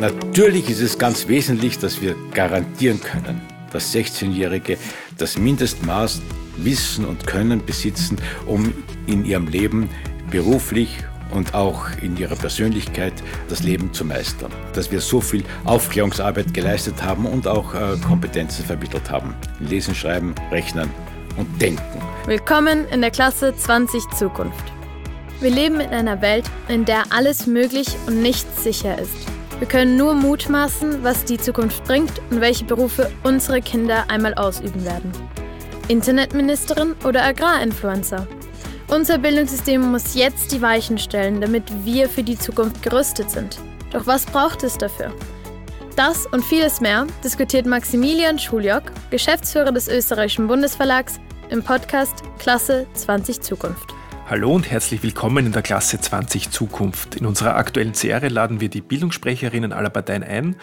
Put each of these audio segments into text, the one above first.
Natürlich ist es ganz wesentlich, dass wir garantieren können, dass 16-Jährige das Mindestmaß Wissen und Können besitzen, um in ihrem Leben beruflich und auch in ihrer Persönlichkeit das Leben zu meistern. Dass wir so viel Aufklärungsarbeit geleistet haben und auch äh, Kompetenzen vermittelt haben. Lesen, Schreiben, Rechnen und Denken. Willkommen in der Klasse 20 Zukunft. Wir leben in einer Welt, in der alles möglich und nichts sicher ist. Wir können nur mutmaßen, was die Zukunft bringt und welche Berufe unsere Kinder einmal ausüben werden. Internetministerin oder Agrarinfluencer? Unser Bildungssystem muss jetzt die Weichen stellen, damit wir für die Zukunft gerüstet sind. Doch was braucht es dafür? Das und vieles mehr diskutiert Maximilian Schuljock, Geschäftsführer des Österreichischen Bundesverlags, im Podcast Klasse 20 Zukunft. Hallo und herzlich willkommen in der Klasse 20 Zukunft. In unserer aktuellen Serie laden wir die Bildungssprecherinnen aller Parteien ein,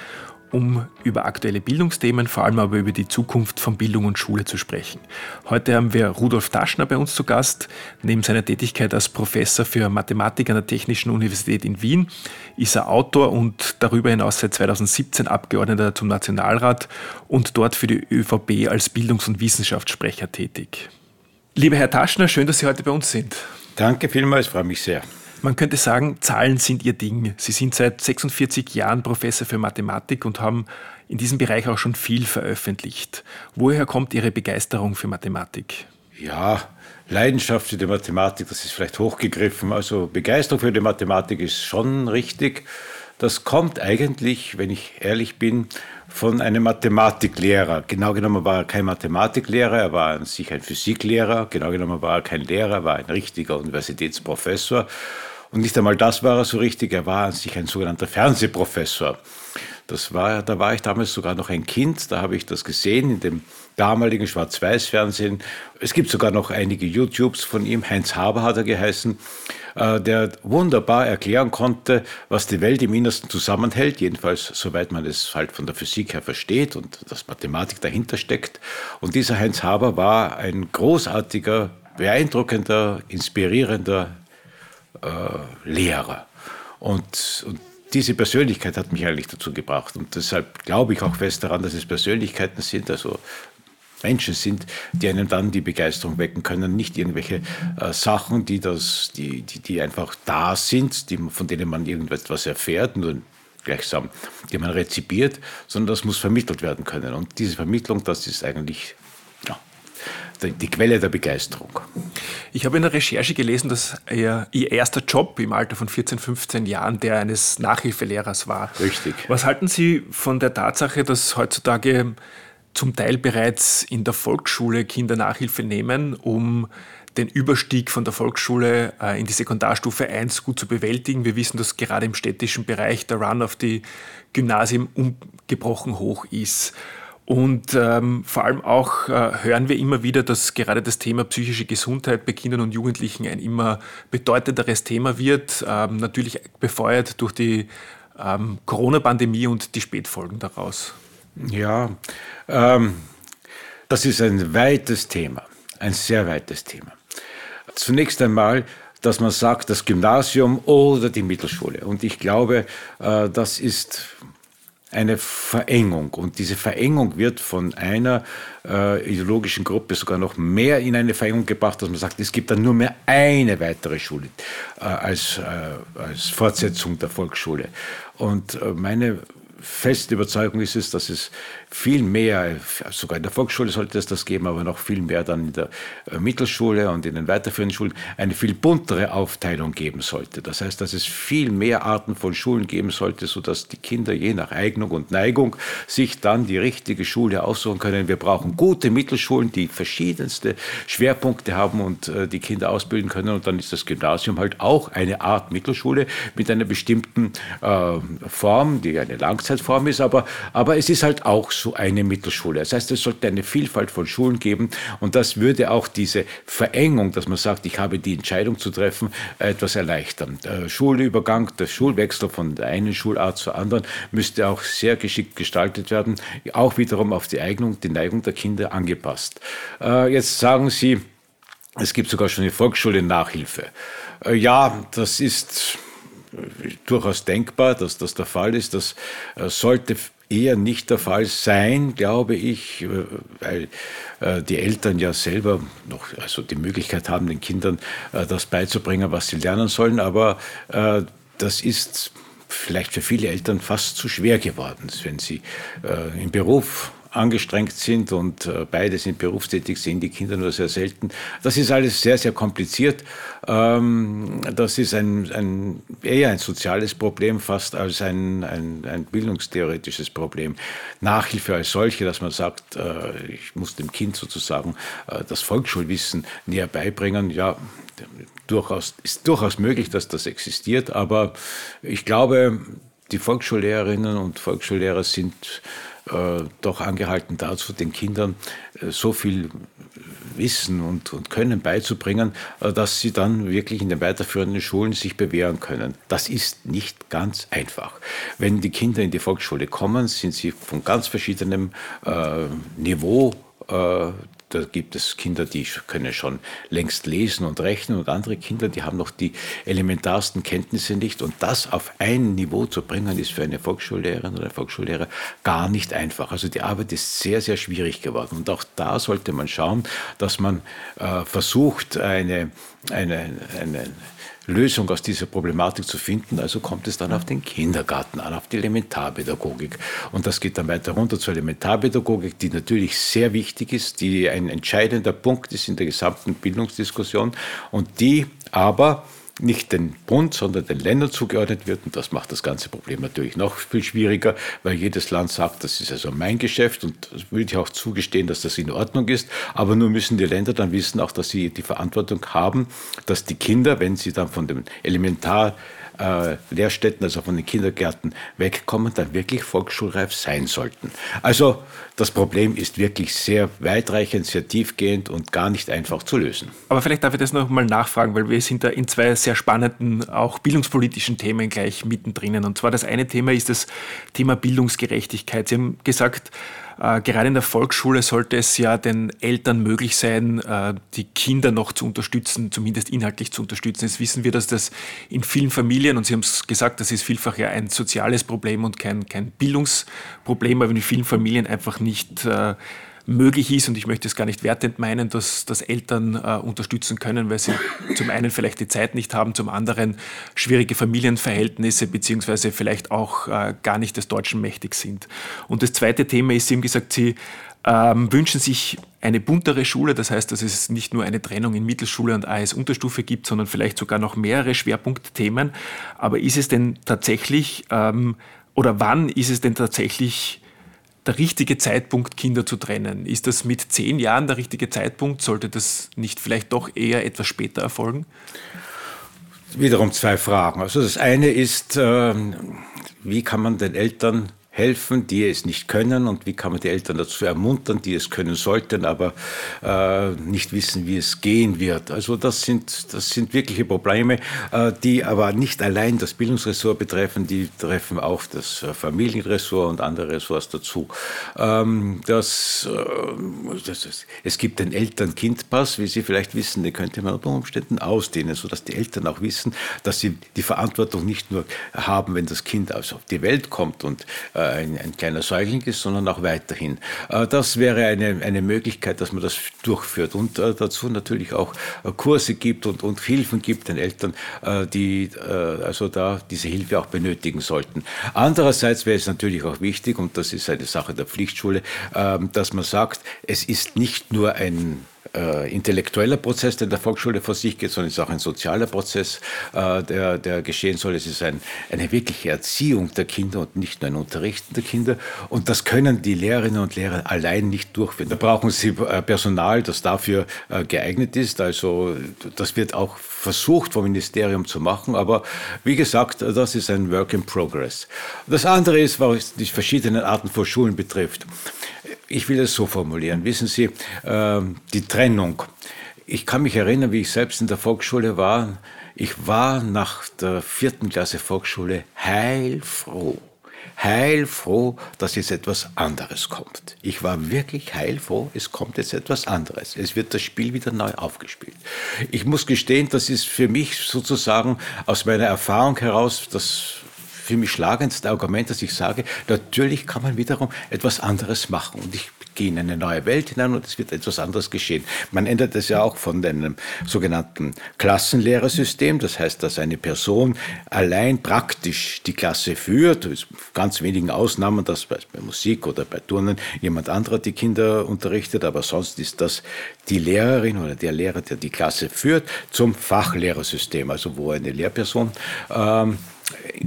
um über aktuelle Bildungsthemen, vor allem aber über die Zukunft von Bildung und Schule zu sprechen. Heute haben wir Rudolf Taschner bei uns zu Gast. Neben seiner Tätigkeit als Professor für Mathematik an der Technischen Universität in Wien ist er Autor und darüber hinaus seit 2017 Abgeordneter zum Nationalrat und dort für die ÖVP als Bildungs- und Wissenschaftssprecher tätig. Lieber Herr Taschner, schön, dass Sie heute bei uns sind. Danke vielmals, freue mich sehr. Man könnte sagen, Zahlen sind Ihr Ding. Sie sind seit 46 Jahren Professor für Mathematik und haben in diesem Bereich auch schon viel veröffentlicht. Woher kommt Ihre Begeisterung für Mathematik? Ja, Leidenschaft für die Mathematik, das ist vielleicht hochgegriffen. Also Begeisterung für die Mathematik ist schon richtig. Das kommt eigentlich, wenn ich ehrlich bin, von einem Mathematiklehrer. Genau genommen war er kein Mathematiklehrer, er war an sich ein Physiklehrer. Genau genommen war er kein Lehrer, er war ein richtiger Universitätsprofessor. Und nicht einmal das war er so richtig, er war an sich ein sogenannter Fernsehprofessor. Das war, da war ich damals sogar noch ein Kind, da habe ich das gesehen in dem damaligen Schwarz-Weiß-Fernsehen. Es gibt sogar noch einige YouTubes von ihm, Heinz Haber hat er geheißen. Äh, der wunderbar erklären konnte, was die Welt im Innersten zusammenhält, jedenfalls soweit man es halt von der Physik her versteht und dass Mathematik dahinter steckt. Und dieser Heinz Haber war ein großartiger, beeindruckender, inspirierender äh, Lehrer. Und, und diese Persönlichkeit hat mich eigentlich dazu gebracht. Und deshalb glaube ich auch fest daran, dass es Persönlichkeiten sind, also Menschen sind, die einem dann die Begeisterung wecken können, nicht irgendwelche äh, Sachen, die, das, die, die, die einfach da sind, die, von denen man irgendetwas erfährt, nur gleichsam, die man rezipiert, sondern das muss vermittelt werden können. Und diese Vermittlung, das ist eigentlich ja, die, die Quelle der Begeisterung. Ich habe in der Recherche gelesen, dass er, Ihr erster Job im Alter von 14, 15 Jahren der eines Nachhilfelehrers war. Richtig. Was halten Sie von der Tatsache, dass heutzutage zum Teil bereits in der Volksschule Kinder Nachhilfe nehmen, um den Überstieg von der Volksschule äh, in die Sekundarstufe 1 gut zu bewältigen. Wir wissen, dass gerade im städtischen Bereich der Run auf die Gymnasien ungebrochen hoch ist. Und ähm, vor allem auch äh, hören wir immer wieder, dass gerade das Thema psychische Gesundheit bei Kindern und Jugendlichen ein immer bedeutenderes Thema wird, ähm, natürlich befeuert durch die ähm, Corona-Pandemie und die Spätfolgen daraus. Ja, ähm, das ist ein weites Thema, ein sehr weites Thema. Zunächst einmal, dass man sagt, das Gymnasium oder die Mittelschule. Und ich glaube, äh, das ist eine Verengung. Und diese Verengung wird von einer äh, ideologischen Gruppe sogar noch mehr in eine Verengung gebracht, dass man sagt, es gibt dann nur mehr eine weitere Schule äh, als, äh, als Fortsetzung der Volksschule. Und äh, meine feste Überzeugung ist es, dass es viel mehr, sogar in der Volksschule sollte es das geben, aber noch viel mehr dann in der äh, Mittelschule und in den weiterführenden Schulen eine viel buntere Aufteilung geben sollte. Das heißt, dass es viel mehr Arten von Schulen geben sollte, sodass die Kinder je nach Eignung und Neigung sich dann die richtige Schule aussuchen können. Wir brauchen gute Mittelschulen, die verschiedenste Schwerpunkte haben und äh, die Kinder ausbilden können. Und dann ist das Gymnasium halt auch eine Art Mittelschule mit einer bestimmten äh, Form, die eine Langzeitform ist, aber, aber es ist halt auch so eine Mittelschule. Das heißt, es sollte eine Vielfalt von Schulen geben und das würde auch diese Verengung, dass man sagt, ich habe die Entscheidung zu treffen, etwas erleichtern. Der Schulübergang, der Schulwechsel von der einen Schulart zur anderen müsste auch sehr geschickt gestaltet werden, auch wiederum auf die Eignung, die Neigung der Kinder angepasst. Äh, jetzt sagen Sie, es gibt sogar schon eine Volksschule Nachhilfe. Äh, ja, das ist durchaus denkbar, dass das der Fall ist. Das äh, sollte eher nicht der Fall sein, glaube ich, äh, weil äh, die Eltern ja selber noch also die Möglichkeit haben, den Kindern das beizubringen, was sie lernen sollen. Aber das ist vielleicht für viele Eltern fast zu schwer geworden, wenn sie im Beruf angestrengt sind und äh, beide sind berufstätig, sehen die Kinder nur sehr selten. Das ist alles sehr, sehr kompliziert. Ähm, das ist ein, ein, eher ein soziales Problem fast als ein, ein, ein bildungstheoretisches Problem. Nachhilfe als solche, dass man sagt, äh, ich muss dem Kind sozusagen äh, das Volksschulwissen näher beibringen, ja, durchaus, ist durchaus möglich, dass das existiert, aber ich glaube, die Volksschullehrerinnen und Volksschullehrer sind äh, doch angehalten dazu, den Kindern äh, so viel Wissen und, und Können beizubringen, äh, dass sie dann wirklich in den weiterführenden Schulen sich bewähren können. Das ist nicht ganz einfach. Wenn die Kinder in die Volksschule kommen, sind sie von ganz verschiedenem Niveau da gibt es Kinder, die können schon längst lesen und rechnen und andere Kinder, die haben noch die elementarsten Kenntnisse nicht. Und das auf ein Niveau zu bringen, ist für eine Volksschullehrerin oder einen Volksschullehrer gar nicht einfach. Also die Arbeit ist sehr, sehr schwierig geworden. Und auch da sollte man schauen, dass man äh, versucht, eine, eine, eine Lösung aus dieser Problematik zu finden. Also kommt es dann auf den Kindergarten an, auf die Elementarpädagogik. Und das geht dann weiter runter zur Elementarpädagogik, die natürlich sehr wichtig ist, die ein entscheidender Punkt ist in der gesamten Bildungsdiskussion und die aber nicht den Bund, sondern den Ländern zugeordnet wird. Und das macht das ganze Problem natürlich noch viel schwieriger, weil jedes Land sagt, das ist also mein Geschäft und würde ich auch zugestehen, dass das in Ordnung ist. Aber nur müssen die Länder dann wissen auch, dass sie die Verantwortung haben, dass die Kinder, wenn sie dann von dem Elementar äh, Lehrstätten, also von den Kindergärten wegkommen, dann wirklich volksschulreif sein sollten. Also das Problem ist wirklich sehr weitreichend, sehr tiefgehend und gar nicht einfach zu lösen. Aber vielleicht darf ich das noch mal nachfragen, weil wir sind da in zwei sehr spannenden, auch bildungspolitischen Themen gleich mittendrin. Und zwar das eine Thema ist das Thema Bildungsgerechtigkeit. Sie haben gesagt, äh, gerade in der Volksschule sollte es ja den Eltern möglich sein, äh, die Kinder noch zu unterstützen, zumindest inhaltlich zu unterstützen. Jetzt wissen wir, dass das in vielen Familien, und Sie haben es gesagt, das ist vielfach ja ein soziales Problem und kein, kein Bildungsproblem, aber in vielen Familien einfach nicht äh, möglich ist, und ich möchte es gar nicht wertend meinen, dass, dass Eltern äh, unterstützen können, weil sie zum einen vielleicht die Zeit nicht haben, zum anderen schwierige Familienverhältnisse beziehungsweise vielleicht auch äh, gar nicht des Deutschen mächtig sind. Und das zweite Thema ist, Sie haben gesagt, Sie ähm, wünschen sich eine buntere Schule, das heißt, dass es nicht nur eine Trennung in Mittelschule und AS-Unterstufe gibt, sondern vielleicht sogar noch mehrere Schwerpunktthemen. Aber ist es denn tatsächlich ähm, oder wann ist es denn tatsächlich der richtige Zeitpunkt, Kinder zu trennen? Ist das mit zehn Jahren der richtige Zeitpunkt? Sollte das nicht vielleicht doch eher etwas später erfolgen? Wiederum zwei Fragen. Also das eine ist, ähm, wie kann man den Eltern helfen, die es nicht können und wie kann man die Eltern dazu ermuntern, die es können sollten, aber äh, nicht wissen, wie es gehen wird. Also das sind, das sind wirkliche Probleme, äh, die aber nicht allein das Bildungsressort betreffen, die treffen auch das äh, Familienressort und andere Ressorts dazu. Ähm, das, äh, das, es gibt den Eltern-Kind-Pass, wie Sie vielleicht wissen, den könnte man unter Umständen ausdehnen, sodass die Eltern auch wissen, dass sie die Verantwortung nicht nur haben, wenn das Kind also auf die Welt kommt und äh, ein, ein, kleiner Säugling ist, sondern auch weiterhin. Äh, das wäre eine, eine Möglichkeit, dass man das durchführt und äh, dazu natürlich auch äh, Kurse gibt und, und Hilfen gibt den Eltern, die also da diese Hilfe auch benötigen sollten. Andererseits wäre es natürlich auch wichtig, und das ist eine Sache der Pflichtschule, ähm, dass man sagt, es ist nicht nur ein äh, intellektueller Prozess, der in der Volksschule vor sich geht, sondern es ist auch ein sozialer Prozess, äh, der, der geschehen soll. Es ist ein, eine wirkliche Erziehung der Kinder und nicht nur ein Unterrichten der Kinder. Und das können die Lehrerinnen und Lehrer allein nicht durchführen. Da brauchen sie äh, Personal, das dafür äh, geeignet ist. Also das wird auch versucht vom Ministerium zu machen. Aber wie gesagt, das ist ein Work in Progress. Das andere ist, was die verschiedenen Arten von Schulen betrifft ich will es so formulieren. Wissen Sie, äh, die Trennung. Ich kann mich erinnern, wie ich selbst in der Volksschule war. Ich war nach der vierten Klasse Volksschule heilfroh, heilfroh, dass jetzt etwas anderes kommt. Ich war wirklich heilfroh, es kommt jetzt etwas anderes. Es wird das Spiel wieder neu aufgespielt. Ich muss gestehen, das ist für mich sozusagen aus meiner Erfahrung heraus das für mich schlagendste Argument, dass ich sage, natürlich kann man wiederum etwas anderes machen. Und ich gehe in eine neue Welt hinein und es wird etwas anderes geschehen. Man ändert es ja auch von einem sogenannten Klassenlehrersystem, das heißt, dass eine Person allein praktisch die Klasse führt, ganz wenigen Ausnahmen, dass bei Musik oder bei Turnen jemand anderer die Kinder unterrichtet, aber sonst ist das die Lehrerin oder der Lehrer, der die Klasse führt, zum Fachlehrersystem, also wo eine Lehrperson ähm,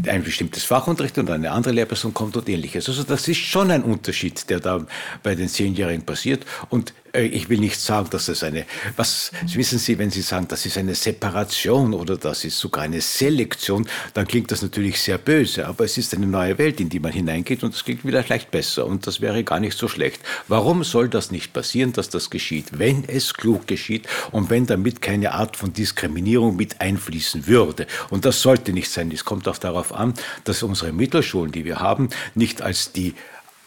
ein bestimmtes Fach unterrichtet und eine andere Lehrperson kommt und ähnliches. Also das ist schon ein Unterschied, der da bei den Zehnjährigen passiert. Und ich will nicht sagen, dass das eine, was wissen Sie, wenn Sie sagen, das ist eine Separation oder das ist sogar eine Selektion, dann klingt das natürlich sehr böse, aber es ist eine neue Welt, in die man hineingeht und es klingt wieder vielleicht besser und das wäre gar nicht so schlecht. Warum soll das nicht passieren, dass das geschieht, wenn es klug geschieht und wenn damit keine Art von Diskriminierung mit einfließen würde? Und das sollte nicht sein. Es kommt auch darauf an, dass unsere Mittelschulen, die wir haben, nicht als die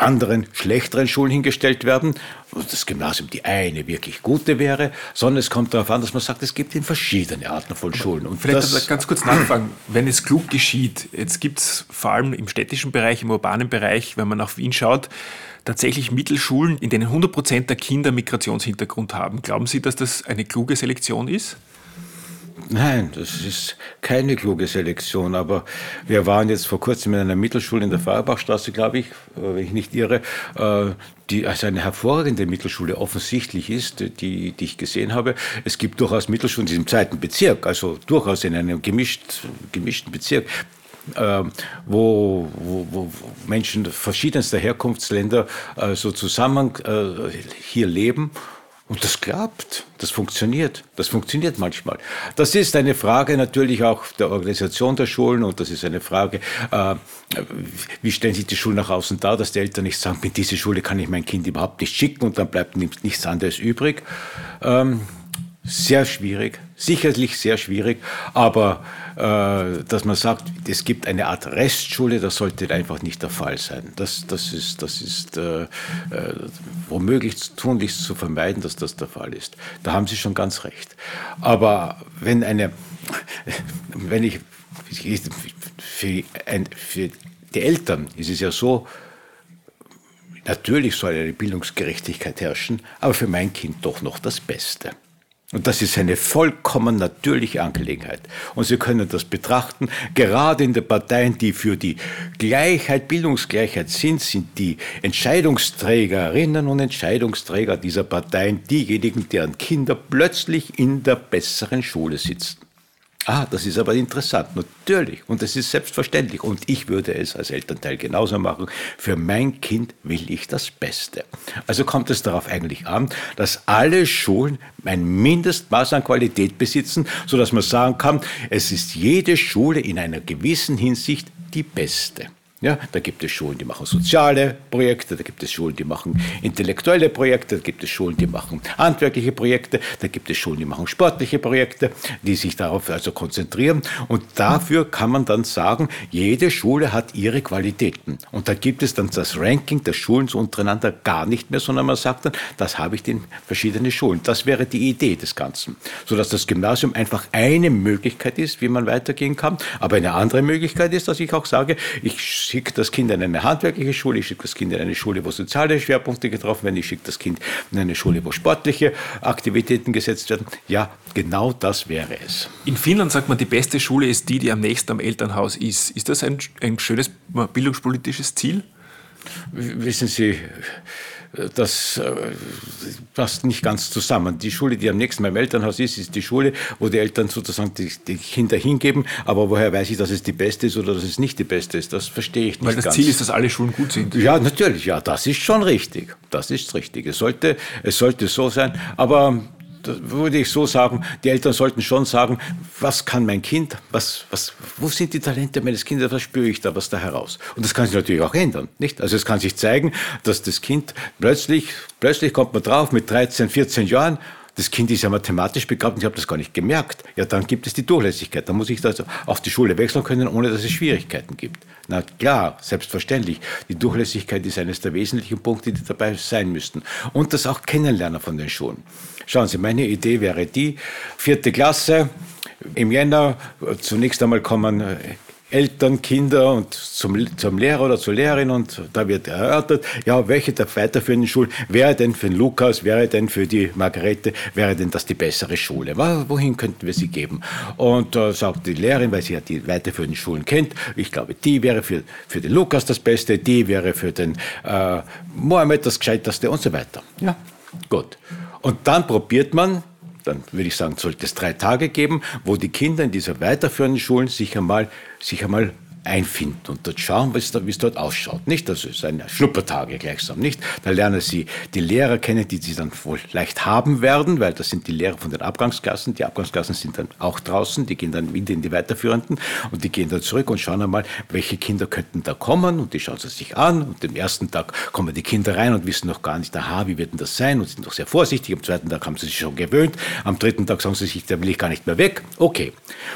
anderen schlechteren Schulen hingestellt werden, und das Gymnasium die eine wirklich gute wäre, sondern es kommt darauf an, dass man sagt, es gibt in verschiedene Arten von Schulen. Und Vielleicht das, ganz kurz nachfragen, wenn es klug geschieht, jetzt gibt es vor allem im städtischen Bereich, im urbanen Bereich, wenn man nach Wien schaut, tatsächlich Mittelschulen, in denen 100 Prozent der Kinder Migrationshintergrund haben. Glauben Sie, dass das eine kluge Selektion ist? Nein, das ist keine kluge Selektion. Aber wir waren jetzt vor kurzem in einer Mittelschule in der Feuerbachstraße, glaube ich, wenn ich nicht irre, äh, die also eine hervorragende Mittelschule offensichtlich ist, die, die ich gesehen habe. Es gibt durchaus Mittelschulen in diesem zweiten Bezirk, also durchaus in einem gemischt, gemischten Bezirk, äh, wo, wo, wo, Menschen verschiedenster Herkunftsländer äh, so zusammen äh, hier leben und das klappt, das funktioniert, das funktioniert manchmal. Das ist eine Frage natürlich auch der Organisation der Schulen und das ist eine Frage, äh, wie stellen sich die Schulen nach außen dar, dass die Eltern nicht sagen, in diese Schule kann ich mein Kind überhaupt nicht schicken und dann bleibt nichts anderes übrig. Ähm, sehr schwierig, sicherlich sehr schwierig, aber äh, dass man sagt, es gibt eine Art Restschule, das sollte einfach nicht der Fall sein. Das, das ist, das ist äh, äh, womöglich tunlichst zu vermeiden, dass das der Fall ist. Da haben Sie schon ganz recht. Aber wenn eine, wenn ich, für, ein, für die Eltern ist es ja so, natürlich soll eine Bildungsgerechtigkeit herrschen, aber für mein Kind doch noch das Beste. Und das ist eine vollkommen natürliche Angelegenheit. Und Sie können das betrachten, gerade in den Parteien, die für die Gleichheit, Bildungsgleichheit sind, sind die Entscheidungsträgerinnen und Entscheidungsträger dieser Parteien diejenigen, deren Kinder plötzlich in der besseren Schule sitzen. Ah, das ist aber interessant, natürlich. Und das ist selbstverständlich. Und ich würde es als Elternteil genauso machen. Für mein Kind will ich das Beste. Also kommt es darauf eigentlich an, dass alle Schulen ein Mindestmaß an Qualität besitzen, sodass man sagen kann, es ist jede Schule in einer gewissen Hinsicht die beste. Ja, da gibt es Schulen, die machen soziale Projekte, da gibt es Schulen, die machen intellektuelle Projekte, da gibt es Schulen, die machen handwerkliche Projekte, da gibt es Schulen, die machen sportliche Projekte, die sich darauf also konzentrieren. Und dafür kann man dann sagen, jede Schule hat ihre Qualitäten. Und da gibt es dann das Ranking der Schulen so untereinander gar nicht mehr, sondern man sagt dann, das habe ich in verschiedene Schulen. Das wäre die Idee des Ganzen. Sodass das Gymnasium einfach eine Möglichkeit ist, wie man weitergehen kann. Aber eine andere Möglichkeit ist, dass ich auch sage, ich schicke das Kind in eine handwerkliche Schule, ich schicke das Kind in eine Schule, wo soziale Schwerpunkte getroffen werden, ich schicke das Kind in eine Schule, wo sportliche Aktivitäten gesetzt werden. Ja, genau das wäre es. In Finnland sagt man, die beste Schule ist die, die am nächsten am Elternhaus ist. Ist das ein, ein schönes bildungspolitisches Ziel? Wissen Sie, das äh, passt nicht ganz zusammen. Die Schule, die am nächsten beim Elternhaus ist, ist die Schule, wo die Eltern sozusagen die, die, Kinder hingeben. Aber woher weiß ich, dass es die beste ist oder dass es nicht die beste ist? Das verstehe ich nicht Weil das ganz. Ziel ist, dass alle Schulen gut sind. Ja, natürlich. Ja, das ist schon richtig. Das ist richtig. Es sollte, es sollte so sein. Aber würde ich so sagen, die Eltern sollten schon sagen, was kann mein Kind, was, was, wo sind die Talente meines Kindes, was spüre ich da, was da heraus? Und das kann sich natürlich auch ändern, nicht? Also es kann sich zeigen, dass das Kind plötzlich, plötzlich kommt man drauf mit 13, 14 Jahren, das Kind ist ja mathematisch begabt und ich habe das gar nicht gemerkt. Ja, dann gibt es die Durchlässigkeit. Dann muss ich also auf die Schule wechseln können, ohne dass es Schwierigkeiten gibt. Na klar, selbstverständlich. Die Durchlässigkeit ist eines der wesentlichen Punkte, die dabei sein müssten. Und das auch Kennenlernen von den Schulen. Schauen Sie, meine Idee wäre die, vierte Klasse, im Jänner zunächst einmal kommen äh, Eltern, Kinder und zum, zum Lehrer oder zur Lehrerin und da wird erörtert, ja, welche der weiterführenden Schulen wäre denn für den Lukas, wäre denn für die Margarete, wäre denn das die bessere Schule? Wohin könnten wir sie geben? Und da äh, sagt die Lehrerin, weil sie ja die weiterführenden Schulen kennt, ich glaube, die wäre für, für den Lukas das Beste, die wäre für den äh, Mohammed das Gescheiterste und so weiter. Ja, gut. Und dann probiert man dann würde ich sagen, sollte es drei Tage geben, wo die Kinder in dieser weiterführenden Schulen sich einmal, sich einmal einfinden und dort schauen, wie es dort ausschaut. Nicht, das ist eine Schnuppertage gleichsam, nicht? Da lernen sie die Lehrer kennen, die sie dann wohl leicht haben werden, weil das sind die Lehrer von den Abgangsklassen. Die Abgangsklassen sind dann auch draußen, die gehen dann in die Weiterführenden und die gehen dann zurück und schauen einmal, welche Kinder könnten da kommen und die schauen sie sich an und am ersten Tag kommen die Kinder rein und wissen noch gar nicht, aha, wie wird denn das sein und sind noch sehr vorsichtig. Am zweiten Tag haben sie sich schon gewöhnt. Am dritten Tag sagen sie sich, da will ich gar nicht mehr weg. Okay.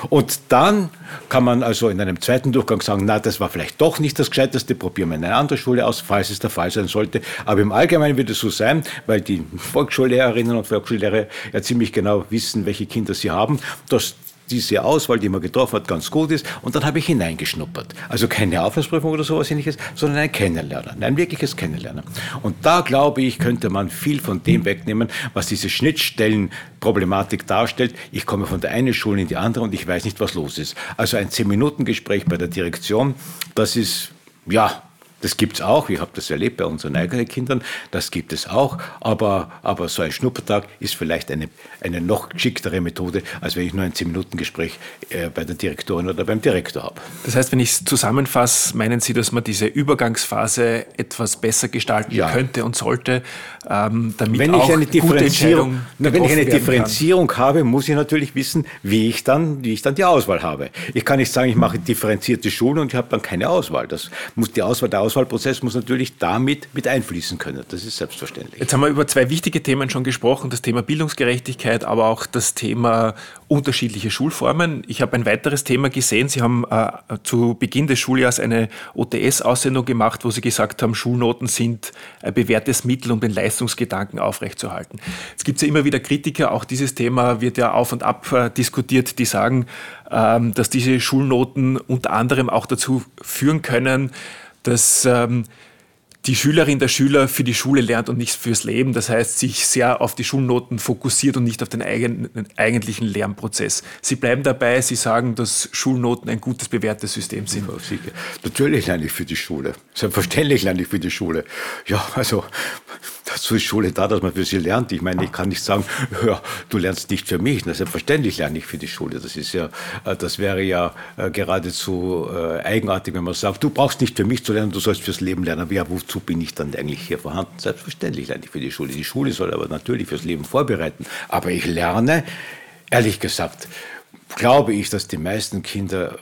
Und dann kann man also in einem zweiten Durchgang Durchgang sagen, na, das war vielleicht doch nicht das Gescheiteste, probieren wir in eine andere Schule aus, falls es der Fall sein sollte. Aber im Allgemeinen wird es so sein, weil die Volksschullehrerinnen und Volksschullehrer ja ziemlich genau wissen, welche Kinder sie haben, dass diese Auswahl, die man getroffen hat, ganz gut ist. Und dann habe ich hineingeschnuppert. Also keine Aufnahmeprüfung oder sowas ähnliches, sondern ein Kennenlernen, ein wirkliches Kennenlernen. Und da glaube ich, könnte man viel von dem wegnehmen, was diese Schnittstellenproblematik darstellt. Ich komme von der einen Schule in die andere und ich weiß nicht, was los ist. Also ein 10-Minuten-Gespräch bei der Direktion, das ist, ja, das gibt es auch, ich habe das erlebt bei unseren eigenen Kindern, das gibt es auch, aber, aber so ein Schnuppertag ist vielleicht eine, eine noch geschicktere Methode, als wenn ich nur ein 10-Minuten-Gespräch äh, bei der Direktorin oder beim Direktor habe. Das heißt, wenn ich es zusammenfasse, meinen Sie, dass man diese Übergangsphase etwas besser gestalten ja. könnte und sollte, ähm, damit wenn auch ich eine Differenzierung, na, Wenn ich eine Differenzierung kann. habe, muss ich natürlich wissen, wie ich, dann, wie ich dann die Auswahl habe. Ich kann nicht sagen, ich mache differenzierte Schulen und ich habe dann keine Auswahl. Das muss die Auswahl der Auswahlprozess muss natürlich damit mit einfließen können. Das ist selbstverständlich. Jetzt haben wir über zwei wichtige Themen schon gesprochen, das Thema Bildungsgerechtigkeit, aber auch das Thema unterschiedliche Schulformen. Ich habe ein weiteres Thema gesehen. Sie haben äh, zu Beginn des Schuljahres eine OTS-Aussendung gemacht, wo Sie gesagt haben, Schulnoten sind ein bewährtes Mittel, um den Leistungsgedanken aufrechtzuerhalten. Es gibt ja immer wieder Kritiker, auch dieses Thema wird ja auf und ab äh, diskutiert, die sagen, ähm, dass diese Schulnoten unter anderem auch dazu führen können, dass ähm, die Schülerin, der Schüler für die Schule lernt und nicht fürs Leben. Das heißt, sich sehr auf die Schulnoten fokussiert und nicht auf den eigentlichen Lernprozess. Sie bleiben dabei, Sie sagen, dass Schulnoten ein gutes, bewährtes System sind. Natürlich lerne ich für die Schule. Selbstverständlich lerne ich für die Schule. Ja, also dazu ist Schule da, dass man für sie lernt. Ich meine, ich kann nicht sagen, ja, du lernst nicht für mich. Na, selbstverständlich lerne ich für die Schule. Das ist ja, äh, das wäre ja äh, geradezu äh, eigenartig, wenn man sagt, du brauchst nicht für mich zu lernen, du sollst fürs Leben lernen. Ja, wozu bin ich dann eigentlich hier vorhanden? Selbstverständlich lerne ich für die Schule. Die Schule soll aber natürlich fürs Leben vorbereiten. Aber ich lerne, ehrlich gesagt, glaube ich, dass die meisten Kinder,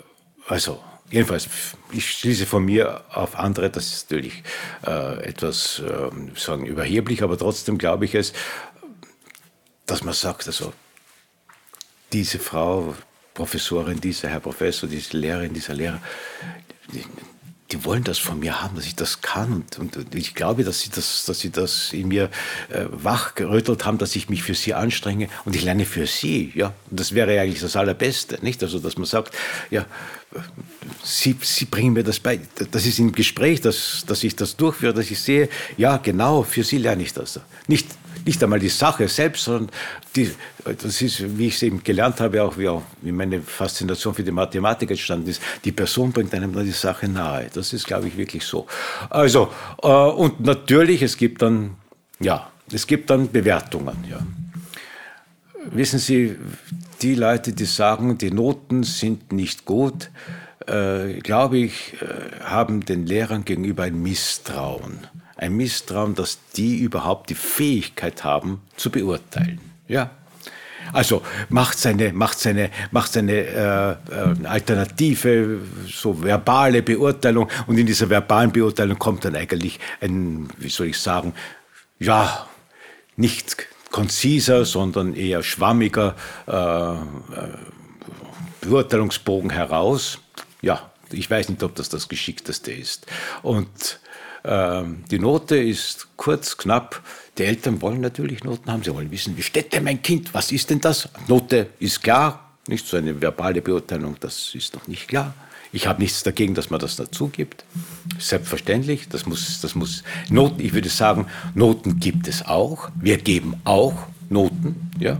also jedenfalls, ich schließe von mir auf andere, das ist natürlich äh, etwas äh, sagen, überheblich, aber trotzdem glaube ich es, dass man sagt, also diese Frau, Professorin, dieser Herr Professor, diese Lehrerin, dieser Lehrer, die, die wollen das von mir haben, dass ich das kann. Und, und, ich glaube, dass sie das, dass sie das in mir äh, wachgerüttelt haben, dass ich mich für sie anstrenge und ich lerne für sie. Ja, und das wäre eigentlich das Allerbeste, nicht? Also, dass man sagt, ja, Sie, Sie bringen mir das bei. Das ist im Gespräch, dass, dass ich das durchführe, dass ich sehe, ja, genau, für Sie lerne ich das. Nicht, nicht einmal die Sache selbst, sondern die, das ist, wie ich es eben gelernt habe, auch wie, auch wie meine Faszination für die Mathematik entstanden ist. Die Person bringt einem dann die Sache nahe. Das ist, glaube ich, wirklich so. Also, äh, und natürlich, es gibt dann, ja, es gibt dann Bewertungen, ja. Wissen Sie, die Leute, die sagen, die Noten sind nicht gut, äh, glaube ich, äh, haben den Lehrern gegenüber ein Misstrauen. Ein Misstrauen, dass die überhaupt die Fähigkeit haben, zu beurteilen. Ja. Also macht seine, macht seine, macht seine äh, äh, alternative, so verbale Beurteilung und in dieser verbalen Beurteilung kommt dann eigentlich ein, wie soll ich sagen, ja, nicht konziser, sondern eher schwammiger Beurteilungsbogen heraus. Ja, ich weiß nicht, ob das das Geschickteste ist. Und ähm, die Note ist kurz, knapp. Die Eltern wollen natürlich Noten haben. Sie wollen wissen, wie steht denn mein Kind? Was ist denn das? Note ist klar. Nicht so eine verbale Beurteilung, das ist noch nicht klar. Ich habe nichts dagegen, dass man das dazu gibt. Selbstverständlich, das muss, das muss Noten, ich würde sagen, Noten gibt es auch. Wir geben auch Noten, ja.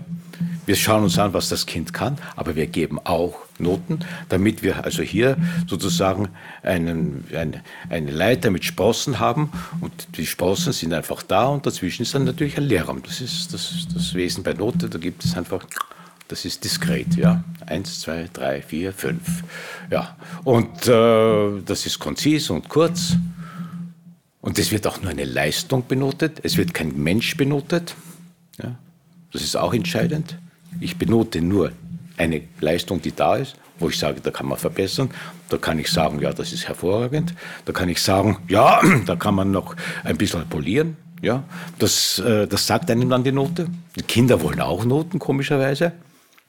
Wir schauen uns an, was das Kind kann, aber wir geben auch Noten, damit wir also hier sozusagen einen, eine, eine Leiter mit Sprossen haben und die Sprossen sind einfach da und dazwischen ist dann natürlich ein Leerraum. Das ist das, das Wesen bei Note, da gibt es einfach das ist diskret, ja. Eins, zwei, drei, vier, fünf. Ja. Und äh, das ist konzis und kurz. Und es wird auch nur eine Leistung benotet. Es wird kein Mensch benotet. Ja. Das ist auch entscheidend. Ich benote nur eine Leistung, die da ist, wo ich sage, da kann man verbessern. Da kann ich sagen, ja, das ist hervorragend. Da kann ich sagen, ja, da kann man noch ein bisschen polieren. Ja, das, äh, das sagt einem dann die Note. Die Kinder wollen auch Noten, komischerweise.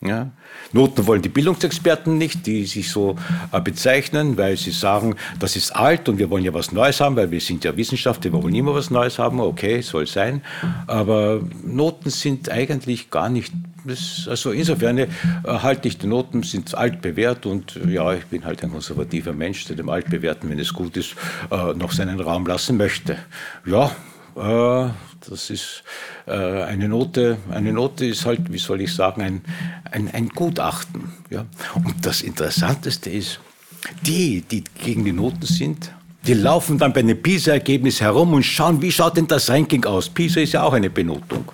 Ja. Noten wollen die Bildungsexperten nicht, die sich so äh, bezeichnen, weil sie sagen, das ist alt und wir wollen ja was Neues haben, weil wir sind ja Wissenschaftler, wir wollen immer was Neues haben. Okay, soll sein. Aber Noten sind eigentlich gar nicht, das, also insofern äh, halte ich die Noten sind alt bewährt und ja, ich bin halt ein konservativer Mensch, der dem Altbewährten, wenn es gut ist, äh, noch seinen Raum lassen möchte. Ja, äh, das ist äh, eine Note. Eine Note ist halt, wie soll ich sagen, ein, ein, ein Gutachten. Ja? Und das Interessanteste ist, die, die gegen die Noten sind, die laufen dann bei einem PISA-Ergebnis herum und schauen, wie schaut denn das Ranking aus. PISA ist ja auch eine Benotung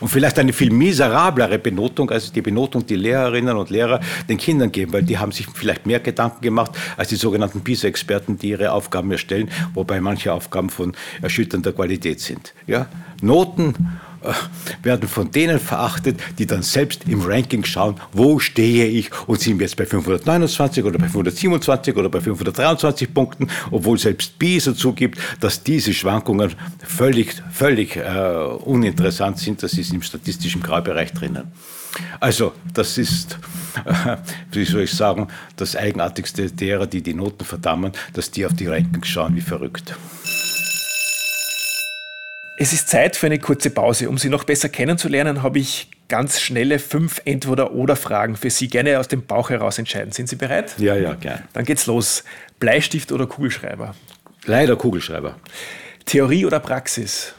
und vielleicht eine viel miserablere Benotung als die Benotung, die Lehrerinnen und Lehrer den Kindern geben, weil die haben sich vielleicht mehr Gedanken gemacht als die sogenannten PISA-Experten, die ihre Aufgaben erstellen, wobei manche Aufgaben von erschütternder Qualität sind. Ja? Noten werden von denen verachtet, die dann selbst im Ranking schauen, wo stehe ich und sind jetzt bei 529 oder bei 527 oder bei 523 Punkten, obwohl selbst PISA zugibt, dass diese Schwankungen völlig, völlig äh, uninteressant sind, das ist im statistischen Graubereich drinnen. Also, das ist, äh, wie soll ich sagen, das Eigenartigste derer, die die Noten verdammen, dass die auf die Rankings schauen wie verrückt. Es ist Zeit für eine kurze Pause. Um Sie noch besser kennenzulernen, habe ich ganz schnelle fünf Entweder-Oder-Fragen für Sie. Gerne aus dem Bauch heraus entscheiden. Sind Sie bereit? Ja, ja, gern. Dann geht's los. Bleistift oder Kugelschreiber? Leider Kugelschreiber. Theorie oder Praxis?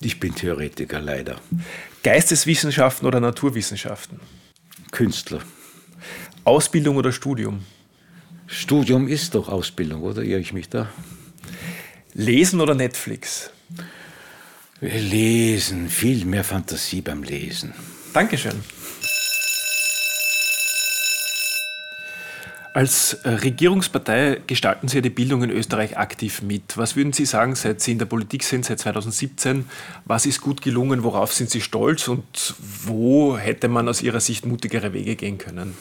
Ich bin Theoretiker, leider. Geisteswissenschaften oder Naturwissenschaften? Künstler. Ausbildung oder Studium? Studium ist doch Ausbildung, oder irre ich mich da? Lesen oder Netflix? Wir lesen, viel mehr Fantasie beim Lesen. Dankeschön. Als äh, Regierungspartei gestalten Sie die Bildung in Österreich aktiv mit. Was würden Sie sagen, seit Sie in der Politik sind, seit 2017? Was ist gut gelungen? Worauf sind Sie stolz? Und wo hätte man aus Ihrer Sicht mutigere Wege gehen können?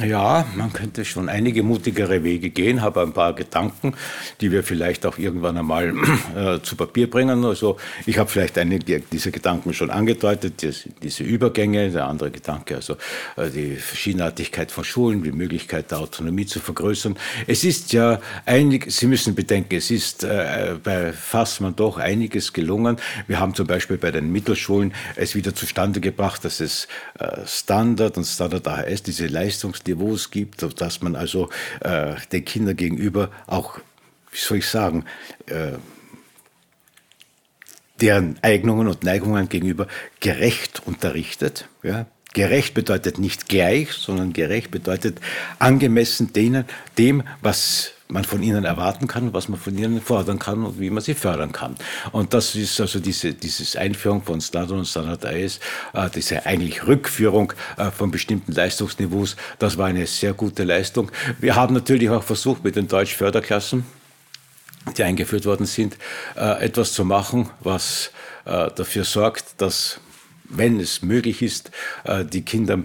Ja, man könnte schon einige mutigere Wege gehen, habe ein paar Gedanken, die wir vielleicht auch irgendwann einmal äh, zu Papier bringen. Also ich habe vielleicht einige dieser Gedanken schon angedeutet, diese, Übergänge, der andere Gedanke, also äh, die Verschiedenartigkeit von Schulen, die Möglichkeit der Autonomie zu vergrößern. Es ist ja einig, Sie müssen bedenken, es ist äh, bei Fassmann doch einiges gelungen. Wir haben zum Beispiel bei den Mittelschulen es wieder zustande gebracht, dass es äh, Standard und Standard AHS, diese Leistung Leistungsniveaus gibt, dass man also äh, den Kindern gegenüber auch, wie soll ich sagen, äh, deren Eignungen und Neigungen gegenüber gerecht unterrichtet. Ja? Gerecht bedeutet nicht gleich, sondern gerecht bedeutet angemessen denen, dem, was man von ihnen erwarten kann, was man von ihnen fordern kann und wie man sie fördern kann. Und das ist also diese dieses Einführung von Standard und Standard AS, äh, diese eigentlich Rückführung äh, von bestimmten Leistungsniveaus, das war eine sehr gute Leistung. Wir haben natürlich auch versucht, mit den Deutsch-Förderklassen, die eingeführt worden sind, äh, etwas zu machen, was äh, dafür sorgt, dass, wenn es möglich ist, äh, die Kinder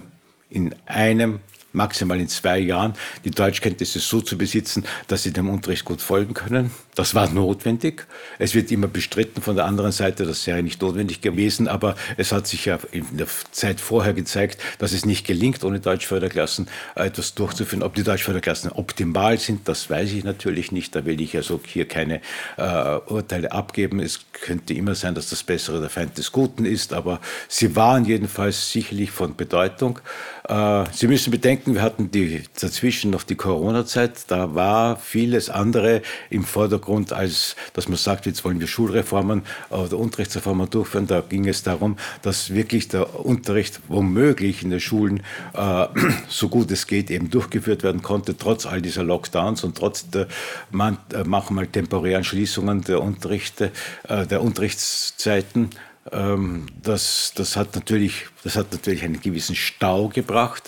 in einem maximal in zwei Jahren die Deutschkenntnisse so zu besitzen, dass sie dem Unterricht gut folgen können. Das war notwendig. Es wird immer bestritten von der anderen Seite, das sei nicht notwendig gewesen, aber es hat sich ja in der Zeit vorher gezeigt, dass es nicht gelingt, ohne Deutschförderklassen etwas durchzuführen. Ob die Deutschförderklassen optimal sind, das weiß ich natürlich nicht. Da will ich also hier keine äh, Urteile abgeben. Es könnte immer sein, dass das Bessere der Feind des Guten ist, aber sie waren jedenfalls sicherlich von Bedeutung. Äh, sie müssen bedenken, wir hatten die, dazwischen noch die Corona-Zeit. Da war vieles andere im Vordergrund, als dass man sagt, jetzt wollen wir Schulreformen oder Unterrichtsreformen durchführen. Da ging es darum, dass wirklich der Unterricht womöglich in den Schulen äh, so gut es geht eben durchgeführt werden konnte, trotz all dieser Lockdowns und trotz der äh, manchmal temporären Schließungen der Unterrichte, äh, der Unterrichtszeiten. Ähm, das, das, hat natürlich, das hat natürlich einen gewissen Stau gebracht.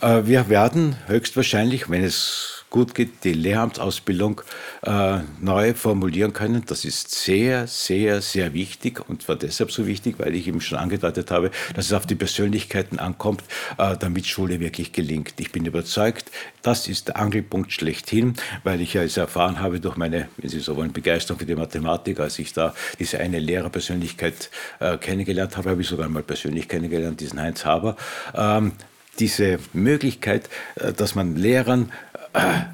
Äh, wir werden höchstwahrscheinlich, wenn es gut geht, die Lehramtsausbildung äh, neu formulieren können. Das ist sehr, sehr, sehr wichtig und zwar deshalb so wichtig, weil ich eben schon angedeutet habe, dass es auf die Persönlichkeiten ankommt, äh, damit Schule wirklich gelingt. Ich bin überzeugt, das ist der Angelpunkt schlechthin, weil ich ja es erfahren habe durch meine, wenn Sie so wollen, Begeisterung für die Mathematik, als ich da diese eine Lehrerpersönlichkeit äh, kennengelernt habe, habe ich sogar mal persönlich kennengelernt, diesen Heinz Haber. Ähm, diese Möglichkeit, äh, dass man Lehrern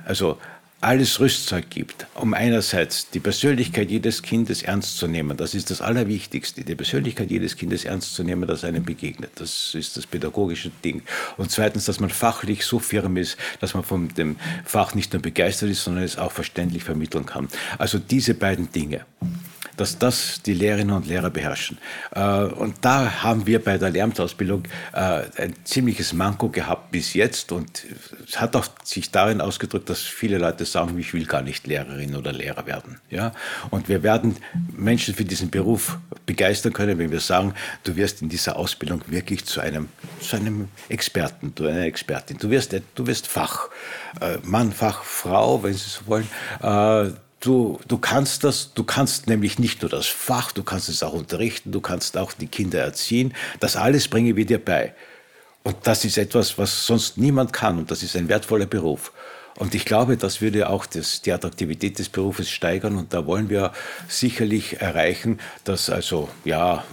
also alles Rüstzeug gibt, um einerseits die Persönlichkeit jedes Kindes ernst zu nehmen. Das ist das Allerwichtigste, die Persönlichkeit jedes Kindes ernst zu nehmen, das einem begegnet. Das ist das pädagogische Ding. Und zweitens, dass man fachlich so firm ist, dass man von dem Fach nicht nur begeistert ist, sondern es auch verständlich vermitteln kann. Also diese beiden Dinge dass das die Lehrerinnen und Lehrer beherrschen. Äh, und da haben wir bei der Lehramtsausbildung äh, ein ziemliches Manko gehabt bis jetzt und es hat auch sich darin ausgedrückt, dass viele Leute sagen, ich will gar nicht Lehrerin oder Lehrer werden. Und wir werden Menschen für diesen Beruf begeistern können, wenn wir sagen, du wirst in dieser Ausbildung wirklich zu einem, zu einem Experten, zu einer Expertin. Du wirst, du wirst Fach, äh, Mann, Fach, Frau, wenn Sie so wollen Du, du kannst das, du kannst nämlich nicht nur das Fach, du kannst es auch unterrichten, du kannst auch die Kinder erziehen. Das alles bringen wir dir bei. Und das ist etwas, was sonst niemand kann und das ist ein wertvoller Beruf. Und ich glaube, das würde auch das, die Attraktivität des Berufes steigern und da wollen wir sicherlich erreichen, dass also, ja,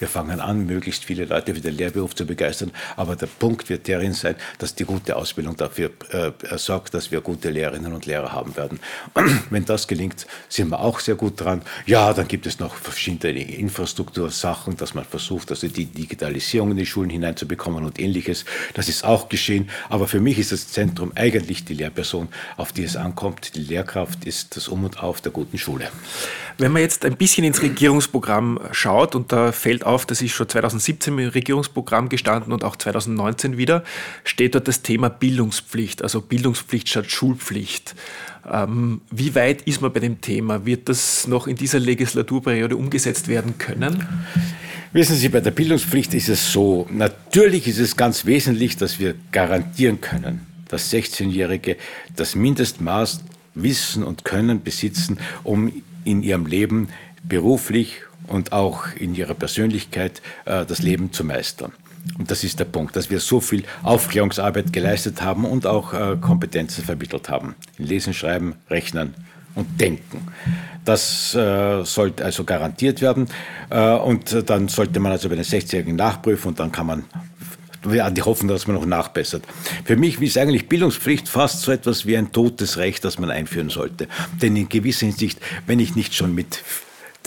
wir fangen an, möglichst viele Leute für den Lehrberuf zu begeistern. Aber der Punkt wird darin sein, dass die gute Ausbildung dafür äh, sorgt, dass wir gute Lehrerinnen und Lehrer haben werden. Wenn das gelingt, sind wir auch sehr gut dran. Ja, dann gibt es noch verschiedene Infrastruktursachen, dass man versucht, also die Digitalisierung in die Schulen hineinzubekommen und ähnliches. Das ist auch geschehen. Aber für mich ist das Zentrum eigentlich die Lehrperson, auf die es ankommt. Die Lehrkraft ist das Um und Auf der guten Schule. Wenn man jetzt ein bisschen ins Regierungsprogramm schaut, und da fällt auf, das ist schon 2017 im Regierungsprogramm gestanden und auch 2019 wieder, steht dort das Thema Bildungspflicht, also Bildungspflicht statt Schulpflicht. Ähm, wie weit ist man bei dem Thema? Wird das noch in dieser Legislaturperiode umgesetzt werden können? Wissen Sie, bei der Bildungspflicht ist es so, natürlich ist es ganz wesentlich, dass wir garantieren können, dass 16-Jährige das Mindestmaß Wissen und Können besitzen, um in ihrem Leben beruflich und auch in ihrer Persönlichkeit äh, das Leben zu meistern. Und das ist der Punkt, dass wir so viel Aufklärungsarbeit geleistet haben und auch äh, Kompetenzen vermittelt haben. Lesen, Schreiben, Rechnen und Denken. Das äh, sollte also garantiert werden. Äh, und dann sollte man also bei den 60-Jährigen nachprüfen und dann kann man die hoffen, dass man noch nachbessert. Für mich ist eigentlich Bildungspflicht fast so etwas wie ein totes Recht, das man einführen sollte. Denn in gewisser Hinsicht, wenn ich nicht schon mit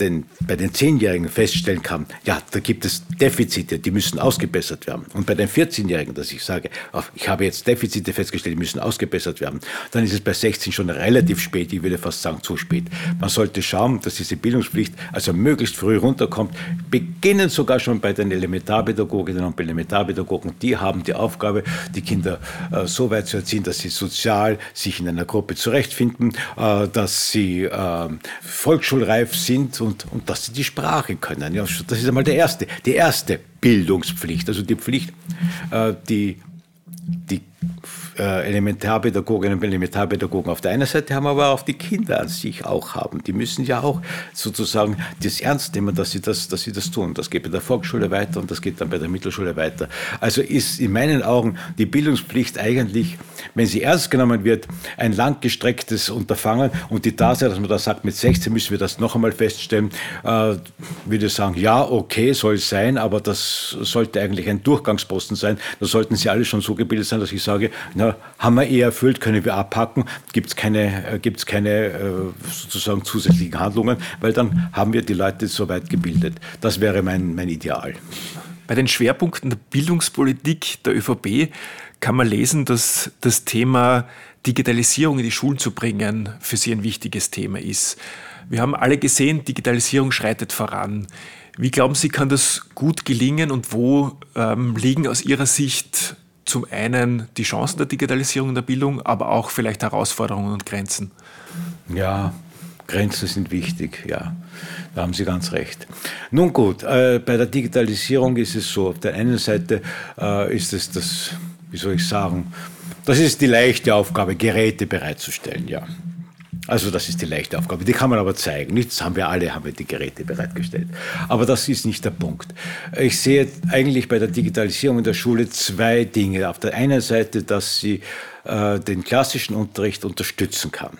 den, bei den Zehnjährigen feststellen kann, ja, da gibt es Defizite, die müssen ausgebessert werden. Und bei den 14-Jährigen, dass ich sage, ich habe jetzt Defizite festgestellt, die müssen ausgebessert werden, dann ist es bei 16 schon relativ spät, ich würde fast sagen zu spät. Man sollte schauen, dass diese Bildungspflicht also möglichst früh runterkommt, beginnen sogar schon bei den Elementarpädagoginnen und Elementarpädagogen, die haben die Aufgabe, die Kinder äh, so weit zu erziehen, dass sie sozial sich in einer Gruppe zurechtfinden, äh, dass sie äh, volksschulreif sind und, und dass sie die Sprache können. Ja, das ist einmal der erste, die erste Bildungspflicht, also die Pflicht, äh, die, die äh, Elementarpädagoginnen und Elementarpädagogen auf der einen Seite haben, aber auch die Kinder an sich auch haben. Die müssen ja auch sozusagen das ernst nehmen, dass sie das, dass sie das tun. Das geht bei der Volksschule weiter und das geht dann bei der Mittelschule weiter. Also ist in meinen Augen die Bildungspflicht eigentlich, wenn sie ernst genommen wird, ein langgestrecktes Unterfangen und die Tatsache, dass man da sagt, mit 16 müssen wir das noch einmal feststellen, äh, würde ich sagen, ja, okay, soll es sein, aber das sollte eigentlich ein Durchgangsposten sein. Da sollten sie alle schon so gebildet sein, dass ich sage, na, haben wir eh erfüllt, können wir abpacken, gibt es keine, äh, gibt's keine äh, sozusagen zusätzlichen Handlungen, weil dann haben wir die Leute so weit gebildet. Das wäre mein, mein Ideal. Bei den Schwerpunkten der Bildungspolitik der ÖVP kann man lesen, dass das Thema Digitalisierung in die Schulen zu bringen für Sie ein wichtiges Thema ist. Wir haben alle gesehen, Digitalisierung schreitet voran. Wie glauben Sie, kann das gut gelingen und wo ähm, liegen aus Ihrer Sicht zum einen die Chancen der Digitalisierung in der Bildung, aber auch vielleicht Herausforderungen und Grenzen? Ja, Grenzen sind wichtig, ja. Da haben Sie ganz recht. Nun gut, äh, bei der Digitalisierung ist es so, auf der einen Seite äh, ist es das, wie soll ich sagen, das ist die leichte Aufgabe, Geräte bereitzustellen, ja. Also das ist die leichte Aufgabe. Die kann man aber zeigen. Nichts haben wir alle, haben wir die Geräte bereitgestellt. Aber das ist nicht der Punkt. Ich sehe eigentlich bei der Digitalisierung in der Schule zwei Dinge. Auf der einen Seite, dass sie äh, den klassischen Unterricht unterstützen kann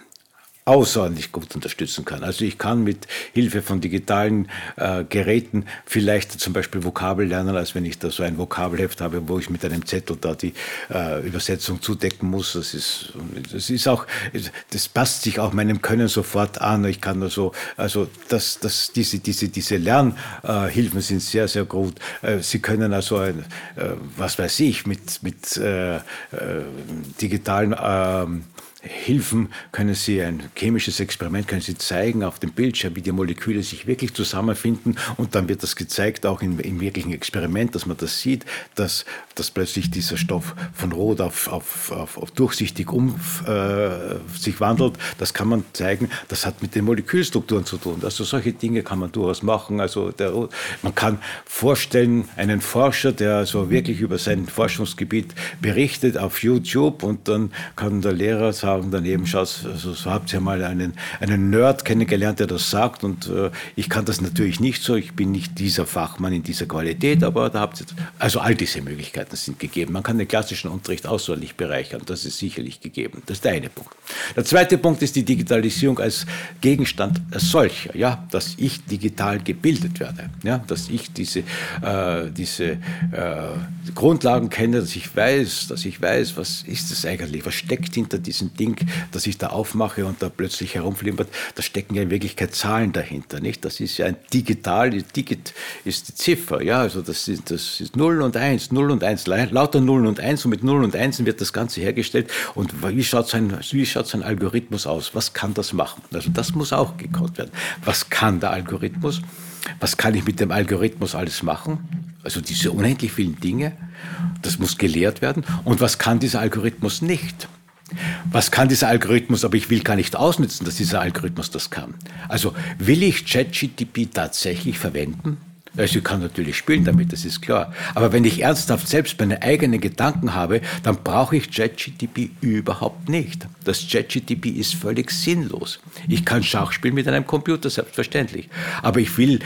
außerordentlich gut unterstützen kann. Also ich kann mit Hilfe von digitalen äh, Geräten vielleicht zum Beispiel Vokabel lernen, als wenn ich da so ein Vokabelheft habe, wo ich mit einem Zettel da die äh, Übersetzung zudecken muss. Das ist, das ist auch, das passt sich auch meinem Können sofort an. Ich kann also, also das, das, diese, diese, diese Lernhilfen äh, sind sehr, sehr gut. Äh, Sie können also, ein, äh, was weiß ich, mit, mit äh, digitalen ähm, Hilfen können Sie ein chemisches Experiment, können Sie zeigen auf dem Bildschirm, wie die Moleküle sich wirklich zusammenfinden und dann wird das gezeigt, auch im, im wirklichen Experiment, dass man das sieht, dass, dass plötzlich dieser Stoff von rot auf, auf, auf, auf durchsichtig um äh, sich wandelt. Das kann man zeigen, das hat mit den Molekülstrukturen zu tun. Also solche Dinge kann man durchaus machen. Also der, man kann vorstellen, einen Forscher, der also wirklich über sein Forschungsgebiet berichtet auf YouTube und dann kann der Lehrer sagen, sagen, daneben schaut, also so habt ihr mal einen, einen Nerd kennengelernt, der das sagt und äh, ich kann das natürlich nicht so, ich bin nicht dieser Fachmann in dieser Qualität, aber da habt ihr, also all diese Möglichkeiten sind gegeben. Man kann den klassischen Unterricht außerordentlich bereichern, das ist sicherlich gegeben. Das ist der eine Punkt. Der zweite Punkt ist die Digitalisierung als Gegenstand als solcher, ja, dass ich digital gebildet werde, ja, dass ich diese, äh, diese äh, Grundlagen kenne, dass ich weiß, dass ich weiß, was ist das eigentlich, was steckt hinter diesen Dingen, Ding, das ich da aufmache und da plötzlich herumflimmert, da stecken ja in Wirklichkeit Zahlen dahinter, nicht? Das ist ja ein digital, Digit ist die Ziffer, ja, also das ist, das ist 0 und 1, 0 und 1, lauter 0 und 1 und mit 0 und 1 wird das Ganze hergestellt und wie schaut sein, wie schaut sein Algorithmus aus? Was kann das machen? Also das muss auch gekonnt werden. Was kann der Algorithmus? Was kann ich mit dem Algorithmus alles machen? Also diese unendlich vielen Dinge, das muss gelehrt werden. Und was kann dieser Algorithmus nicht? Was kann dieser Algorithmus, aber ich will gar nicht ausnutzen, dass dieser Algorithmus das kann. Also will ich ChatGTP tatsächlich verwenden? Also ich kann natürlich spielen damit, das ist klar. Aber wenn ich ernsthaft selbst meine eigenen Gedanken habe, dann brauche ich ChatGTP überhaupt nicht. Das ChatGTP ist völlig sinnlos. Ich kann Schach spielen mit einem Computer, selbstverständlich. Aber ich will,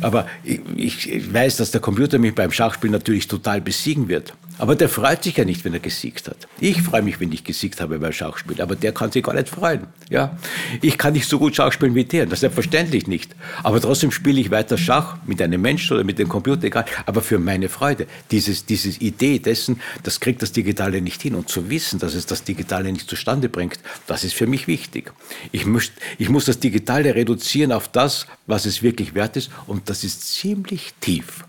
aber ich, ich weiß, dass der Computer mich beim Schachspielen natürlich total besiegen wird. Aber der freut sich ja nicht, wenn er gesiegt hat. Ich freue mich, wenn ich gesiegt habe beim Schachspiel, aber der kann sich gar nicht freuen. Ja? Ich kann nicht so gut Schach spielen wie der, das ist selbstverständlich nicht. Aber trotzdem spiele ich weiter Schach mit einem Menschen oder mit dem Computer, egal, aber für meine Freude. Dieses, diese Idee dessen, das kriegt das Digitale nicht hin. Und zu wissen, dass es das Digitale nicht zustande bringt, das ist für mich wichtig. Ich, muss, ich muss das Digitale reduzieren auf das, was es wirklich wert ist, und das ist ziemlich tief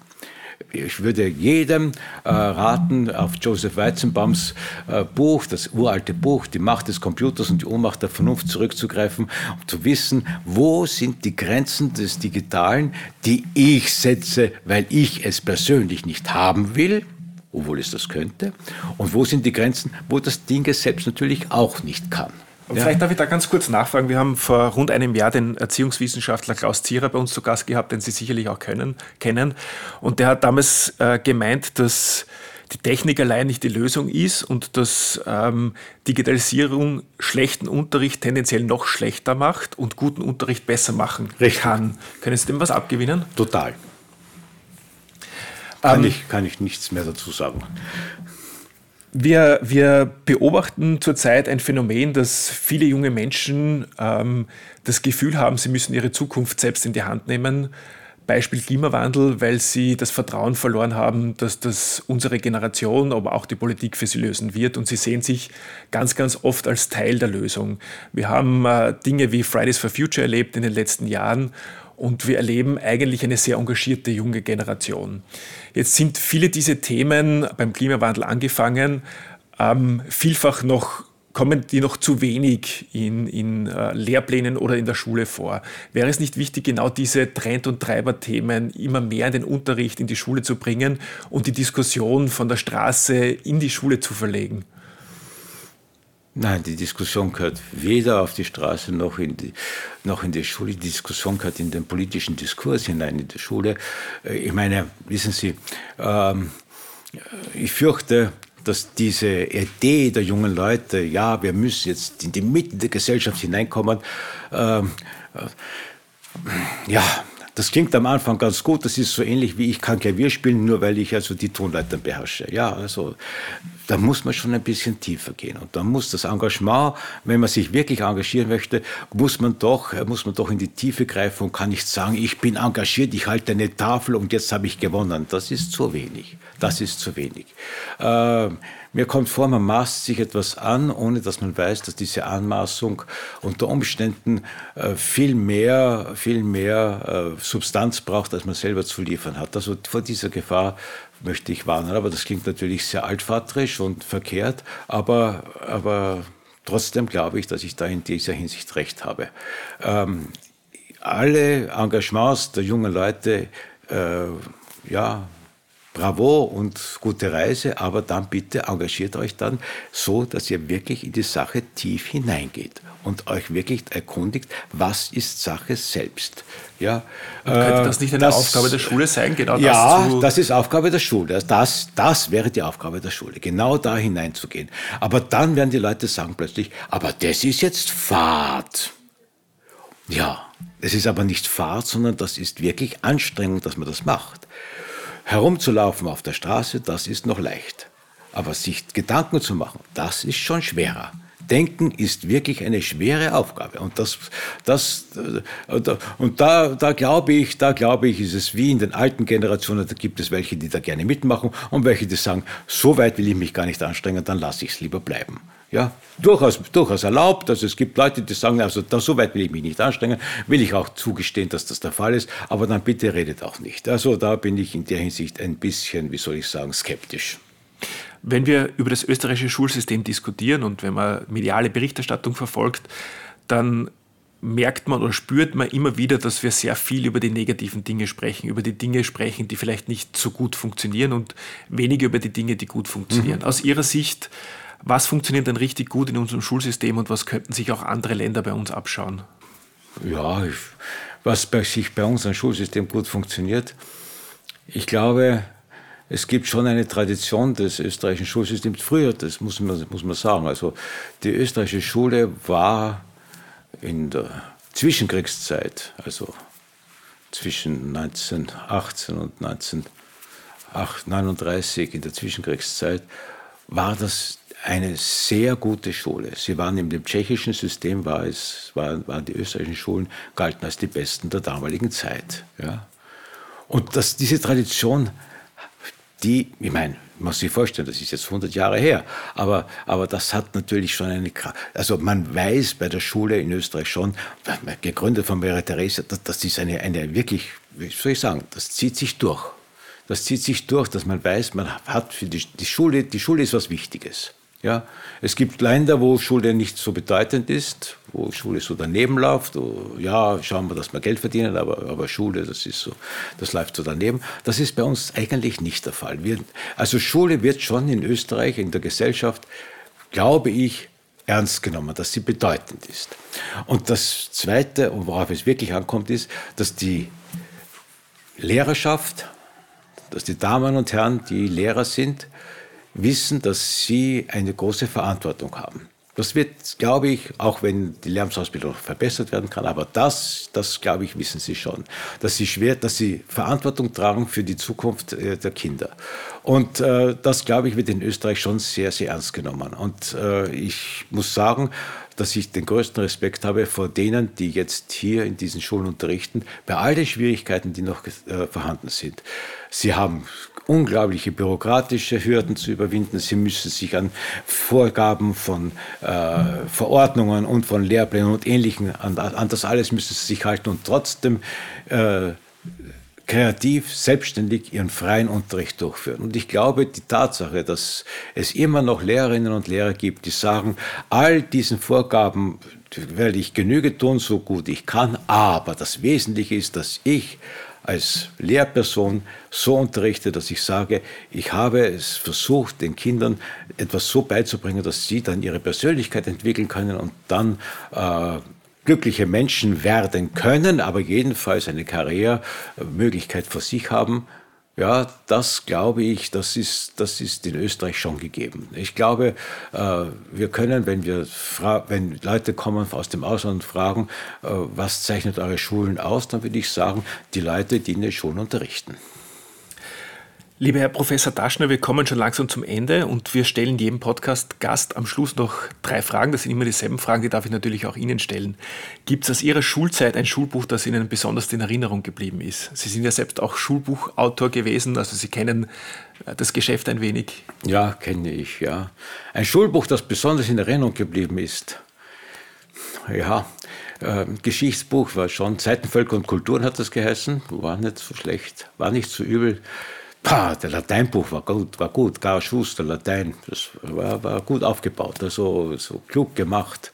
ich würde jedem äh, raten, auf Joseph Weizenbaums äh, Buch, das uralte Buch, Die Macht des Computers und die Ohnmacht der Vernunft zurückzugreifen, um zu wissen, wo sind die Grenzen des Digitalen, die ich setze, weil ich es persönlich nicht haben will, obwohl es das könnte, und wo sind die Grenzen, wo das Ding es selbst natürlich auch nicht kann. Und ja. vielleicht darf ich da ganz kurz nachfragen. Wir haben vor rund einem Jahr den Erziehungswissenschaftler Klaus Zierer bei uns zu Gast gehabt, den Sie sicherlich auch können, kennen. Und der hat damals äh, gemeint, dass die Technik allein nicht die Lösung ist und dass ähm, Digitalisierung schlechten Unterricht tendenziell noch schlechter macht und guten Unterricht besser machen Richtig. kann. Können Sie dem was abgewinnen? Total. Kann, ähm, ich, kann ich nichts mehr dazu sagen. Wir, wir beobachten zurzeit ein Phänomen, dass viele junge Menschen ähm, das Gefühl haben, sie müssen ihre Zukunft selbst in die Hand nehmen. Beispiel Klimawandel, weil sie das Vertrauen verloren haben, dass das unsere Generation, aber auch die Politik für sie lösen wird. Und sie sehen sich ganz, ganz oft als Teil der Lösung. Wir haben äh, Dinge wie Fridays for Future erlebt in den letzten Jahren und wir erleben eigentlich eine sehr engagierte junge Generation. Jetzt sind viele dieser Themen beim Klimawandel angefangen, ähm, vielfach noch kommen die noch zu wenig in, in äh, Lehrplänen oder in der Schule vor. Wäre es nicht wichtig, genau diese Trend- und Treiberthemen immer mehr in den Unterricht, in die Schule zu bringen und die Diskussion von der Straße in die Schule zu verlegen? Nein, die Diskussion gehört weder auf die Straße noch in die, noch in die Schule. Die Diskussion gehört in den politischen Diskurs hinein in die Schule. Äh, ich meine, wissen Sie, ähm, ich fürchte, dass diese Idee der jungen Leute, ja, wir müssen jetzt in die Mitte der Gesellschaft hineinkommen, ähm, äh, ja, das klingt am Anfang ganz gut. Das ist so ähnlich wie ich kann Klavier spielen, nur weil ich also die Tonleitern beherrsche. Ja, also da muss man schon ein bisschen tiefer gehen. Und da muss das Engagement, wenn man sich wirklich engagieren möchte, muss man doch, muss man doch in die Tiefe greifen und kann nicht sagen, ich bin engagiert, ich halte eine Tafel und jetzt habe ich gewonnen. Das ist zu wenig. Das ist zu wenig. Äh, mir kommt vor, man maßt sich etwas an, ohne dass man weiß, dass diese Anmaßung unter Umständen äh, viel mehr, viel mehr äh, Substanz braucht, als man selber zu liefern hat. Also vor dieser Gefahr möchte ich warnen. Aber das klingt natürlich sehr altvaterisch und verkehrt, aber, aber trotzdem glaube ich, dass ich da in dieser Hinsicht recht habe. Ähm, alle Engagements der jungen Leute, äh, ja, bravo und gute Reise, aber dann bitte engagiert euch dann so, dass ihr wirklich in die Sache tief hineingeht und euch wirklich erkundigt, was ist Sache selbst. Ja, und könnte das nicht eine das, Aufgabe der Schule sein? Genau das ja, zu das ist Aufgabe der Schule. Das, das wäre die Aufgabe der Schule, genau da hineinzugehen. Aber dann werden die Leute sagen plötzlich, aber das ist jetzt Fahrt. Ja, es ist aber nicht Fahrt, sondern das ist wirklich Anstrengung, dass man das macht. Herumzulaufen auf der Straße, das ist noch leicht. Aber sich Gedanken zu machen, das ist schon schwerer. Denken ist wirklich eine schwere Aufgabe. Und das, das, äh, und da, da glaube ich, da glaube ich, ist es wie in den alten Generationen, da gibt es welche, die da gerne mitmachen und welche, die sagen, so weit will ich mich gar nicht anstrengen, dann lasse ich es lieber bleiben. Ja, durchaus, durchaus erlaubt. Also es gibt Leute, die sagen, also da, so weit will ich mich nicht anstrengen, will ich auch zugestehen, dass das der Fall ist, aber dann bitte redet auch nicht. Also da bin ich in der Hinsicht ein bisschen, wie soll ich sagen, skeptisch. Wenn wir über das österreichische Schulsystem diskutieren und wenn man mediale Berichterstattung verfolgt, dann merkt man oder spürt man immer wieder, dass wir sehr viel über die negativen Dinge sprechen, über die Dinge sprechen, die vielleicht nicht so gut funktionieren und weniger über die Dinge, die gut funktionieren. Mhm. Aus Ihrer Sicht, was funktioniert denn richtig gut in unserem Schulsystem und was könnten sich auch andere Länder bei uns abschauen? Ja, was bei sich bei unserem Schulsystem gut funktioniert, ich glaube, es gibt schon eine Tradition des österreichischen Schulsystems. Früher, das muss man, muss man sagen, also die österreichische Schule war in der Zwischenkriegszeit, also zwischen 1918 und 1939 in der Zwischenkriegszeit, war das eine sehr gute Schule. Sie waren in dem tschechischen System, war es, waren, waren die österreichischen Schulen, galten als die besten der damaligen Zeit. Ja. Und das, diese Tradition, die, ich meine, man muss sich vorstellen, das ist jetzt 100 Jahre her, aber, aber das hat natürlich schon eine Kraft. Also man weiß bei der Schule in Österreich schon, gegründet von Maria Theresa, das, das ist eine, eine wirklich, wie soll ich sagen, das zieht sich durch. Das zieht sich durch, dass man weiß, man hat für die, die Schule, die Schule ist was Wichtiges. Ja, es gibt Länder, wo Schule nicht so bedeutend ist, wo Schule so daneben läuft. Ja, schauen wir, dass wir Geld verdienen, aber, aber Schule, das ist so, das läuft so daneben. Das ist bei uns eigentlich nicht der Fall. Wir, also Schule wird schon in Österreich, in der Gesellschaft, glaube ich, ernst genommen, dass sie bedeutend ist. Und das Zweite, und worauf es wirklich ankommt, ist, dass die Lehrerschaft, dass die Damen und Herren, die Lehrer sind, wissen, dass sie eine große Verantwortung haben. Das wird, glaube ich, auch wenn die Lehramtsausbildung verbessert werden kann, aber das, das glaube ich, wissen Sie schon, dass Sie schwer, dass Sie Verantwortung tragen für die Zukunft äh, der Kinder. Und äh, das, glaube ich, wird in Österreich schon sehr, sehr ernst genommen. Und äh, ich muss sagen, dass ich den größten Respekt habe vor denen, die jetzt hier in diesen Schulen unterrichten, bei all den Schwierigkeiten, die noch äh, vorhanden sind. Sie haben unglaubliche bürokratische Hürden zu überwinden. Sie müssen sich an Vorgaben von äh, Verordnungen und von Lehrplänen und Ähnlichem, an, an, das alles müssen sie sich halten und trotzdem äh, kreativ, selbstständig ihren freien Unterricht durchführen. Und ich glaube, die Tatsache, dass es immer noch Lehrerinnen und Lehrer gibt, die sagen, all diesen Vorgaben werde ich Genüge tun, so gut ich kann, aber das Wesentliche ist, dass ich als Lehrperson so unterrichte, dass ich sage, ich habe es versucht, den Kindern etwas so beizubringen, dass sie dann ihre Persönlichkeit entwickeln können und dann äh, glückliche Menschen werden können, aber jedenfalls eine Karrieremöglichkeit für sich haben, ja, das glaube ich, das ist, das ist in Österreich schon gegeben. Ich glaube, äh, wir können, wenn, wir wenn Leute kommen aus dem Ausland und fragen, äh, was zeichnet eure Schulen aus, dann würde ich sagen, die Leute, die in den Schulen unterrichten. Lieber Herr Professor Daschner, wir kommen schon langsam zum Ende und wir stellen jedem Podcast-Gast am Schluss noch drei Fragen. Das sind immer dieselben Fragen, die darf ich natürlich auch Ihnen stellen. Gibt es aus Ihrer Schulzeit ein Schulbuch, das Ihnen besonders in Erinnerung geblieben ist? Sie sind ja selbst auch Schulbuchautor gewesen, also Sie kennen äh, das Geschäft ein wenig. Ja, kenne ich, ja. Ein Schulbuch, das besonders in Erinnerung geblieben ist. Ja, äh, Geschichtsbuch war schon, Zeitenvölker und Kulturen hat das geheißen, war nicht so schlecht, war nicht so übel. Pah, der Lateinbuch war gut, war gut. Karl Schuster, Latein, das war, war gut aufgebaut, also so klug gemacht.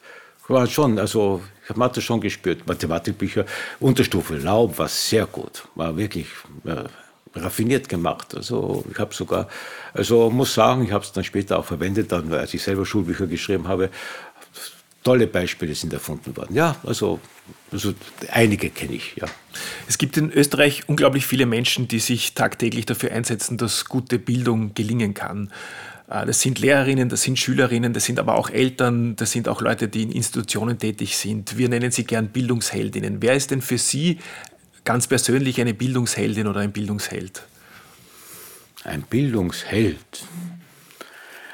War schon, also ich habe Mathe schon gespürt. Mathematikbücher, Unterstufe Laub war sehr gut, war wirklich äh, raffiniert gemacht. Also ich habe sogar, also muss sagen, ich habe es dann später auch verwendet, dann, als ich selber Schulbücher geschrieben habe, tolle Beispiele sind erfunden worden. Ja, also, also einige kenne ich, ja. Es gibt in Österreich unglaublich viele Menschen, die sich tagtäglich dafür einsetzen, dass gute Bildung gelingen kann. Äh, das sind Lehrerinnen, das sind Schülerinnen, das sind aber auch Eltern, das sind auch Leute, die in Institutionen tätig sind. Wir nennen sie gern Bildungsheldinnen. Wer ist denn für Sie ganz persönlich eine Bildungsheldin oder ein Bildungsheld? Ein Bildungsheld.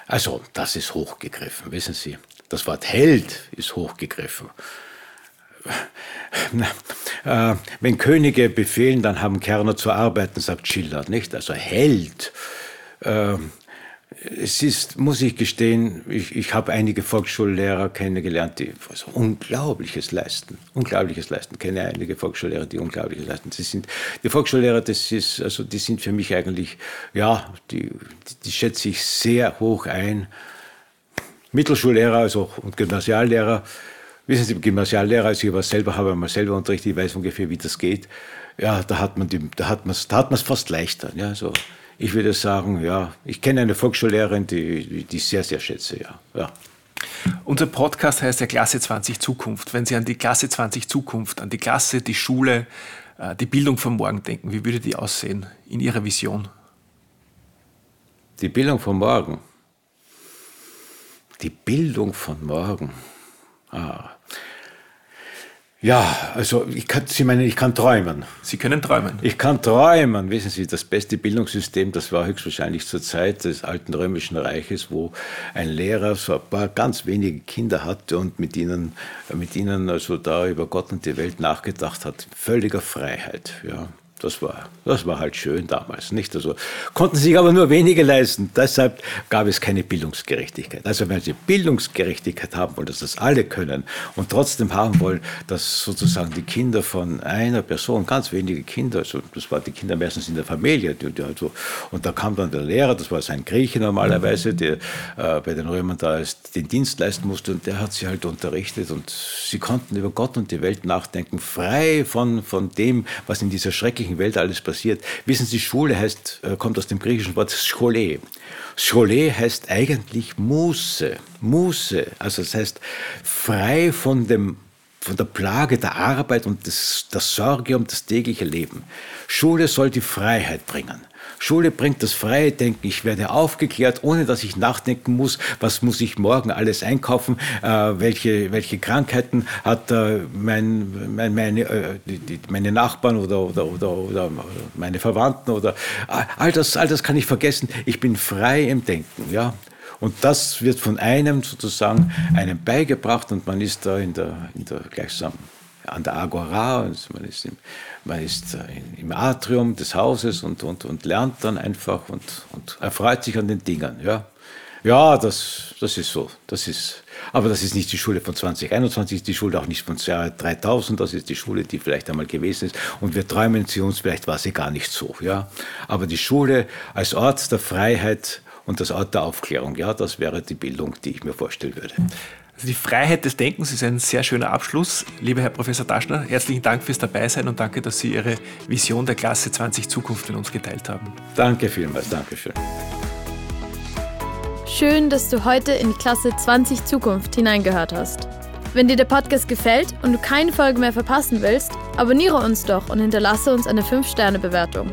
Also, das ist hochgegriffen, wissen Sie. Das Wort Held ist hochgegriffen. Äh, wenn Könige befehlen, dann haben Kerner zu arbeiten, sagt Schiller, nicht? Also Held. Äh, es ist, muss ich gestehen, ich, ich habe einige Volksschullehrer kennengelernt, die also Unglaubliches leisten. Unglaubliches leisten. Kenne einige Volksschullehrer, die Unglaubliches leisten. Sie sind, die Volksschullehrer, das ist, also die sind für mich eigentlich, ja, die, die schätze ich sehr hoch ein. Mittelschullehrer also, und Gymnasiallehrer. Wissen Sie, Gymnasiallehrer, also ich war selber, habe mal selber unterrichtet, ich weiß ungefähr, wie das geht. Ja, da hat man die, da hat man da hat man es fast leichter. Ja, also ich würde sagen, ja, ich kenne eine Volksschullehrerin, die, die ich sehr, sehr schätze, ja. ja. Unser Podcast heißt ja Klasse 20 Zukunft. Wenn Sie an die Klasse 20 Zukunft, an die Klasse, die Schule, äh, die Bildung von morgen denken, wie würde die aussehen in Ihrer Vision? Die Bildung von morgen. Die Bildung von morgen. Ah. Ja, also ich kann, Sie meinen, ich kann träumen. Sie können träumen. Ich kann träumen. Wissen Sie, das beste Bildungssystem, das war höchstwahrscheinlich zur Zeit des alten römischen Reiches, wo ein Lehrer so ein paar ganz wenige Kinder hatte und mit ihnen, mit ihnen also da über Gott und die Welt nachgedacht hat. Völliger Freiheit. Ja. Das war, das war halt schön damals, nicht? Also konnten sich aber nur wenige leisten. Deshalb gab es keine Bildungsgerechtigkeit. Also wenn Sie Bildungsgerechtigkeit haben wollen, dass das alle können und trotzdem haben wollen, dass sozusagen die Kinder von einer Person, ganz wenige Kinder, also das waren die Kinder meistens in der Familie, die, die also, und da kam dann der Lehrer, das war sein Grieche normalerweise, der äh, bei den Römern da den Dienst leisten musste und der hat sie halt unterrichtet und sie konnten über Gott und die Welt nachdenken, frei von, von dem, was in dieser schrecklichen westlichen Welt alles passiert. Wissen Sie, Schule heißt, äh, kommt aus dem griechischen Wort Schole. Schole heißt eigentlich Muße. Muße, also das heißt frei von dem von der Plage der Arbeit und des, der Sorge um das tägliche Leben. Schule soll die Freiheit bringen. Schule bringt das freie Denken. Ich werde aufgeklärt, ohne dass ich nachdenken muss, was muss ich morgen alles einkaufen, äh, welche, welche Krankheiten hat äh, mein, mein, meine, äh, die, die, meine Nachbarn oder, oder, oder, oder meine Verwandten oder äh, all das, all das kann ich vergessen. Ich bin frei im Denken. Ja? Und das wird von einem sozusagen einem beigebracht und man ist da in der, in der gleichsam an der Agora, man ist im, man ist äh, im Atrium des Hauses und, und, und lernt dann einfach und, und erfreut sich an den Dingen. Ja, ja das, das ist so. Das ist, aber das ist nicht die Schule von 2021, ist die Schule auch nicht von 3000, das ist die Schule, die vielleicht einmal gewesen ist. Und wir träumen sie uns, vielleicht war sie gar nicht so. Ja? Aber die Schule als Ort der Freiheit und das Ort der Aufklärung, ja, das wäre die Bildung, die ich mir vorstellen würde. Also die Freiheit des Denkens ist ein sehr schöner Abschluss. Lieber Herr Professor Daschner, herzlichen Dank fürs Dabeisein und danke, dass Sie Ihre Vision der Klasse 20 Zukunft mit uns geteilt haben. Danke vielmals, danke schön. Schön, dass du heute in die Klasse 20 Zukunft hineingehört hast. Wenn dir der Podcast gefällt und du keine Folge mehr verpassen willst, abonniere uns doch und hinterlasse uns eine 5-Sterne-Bewertung.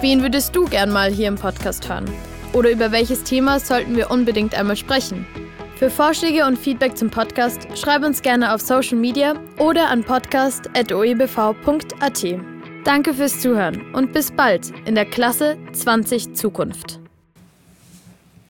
Wen würdest du gern mal hier im Podcast hören? Oder über welches Thema sollten wir unbedingt einmal sprechen? Für Vorschläge und Feedback zum Podcast schreib uns gerne auf Social Media oder an podcast.oebv.at. Danke fürs Zuhören und bis bald in der Klasse 20 Zukunft.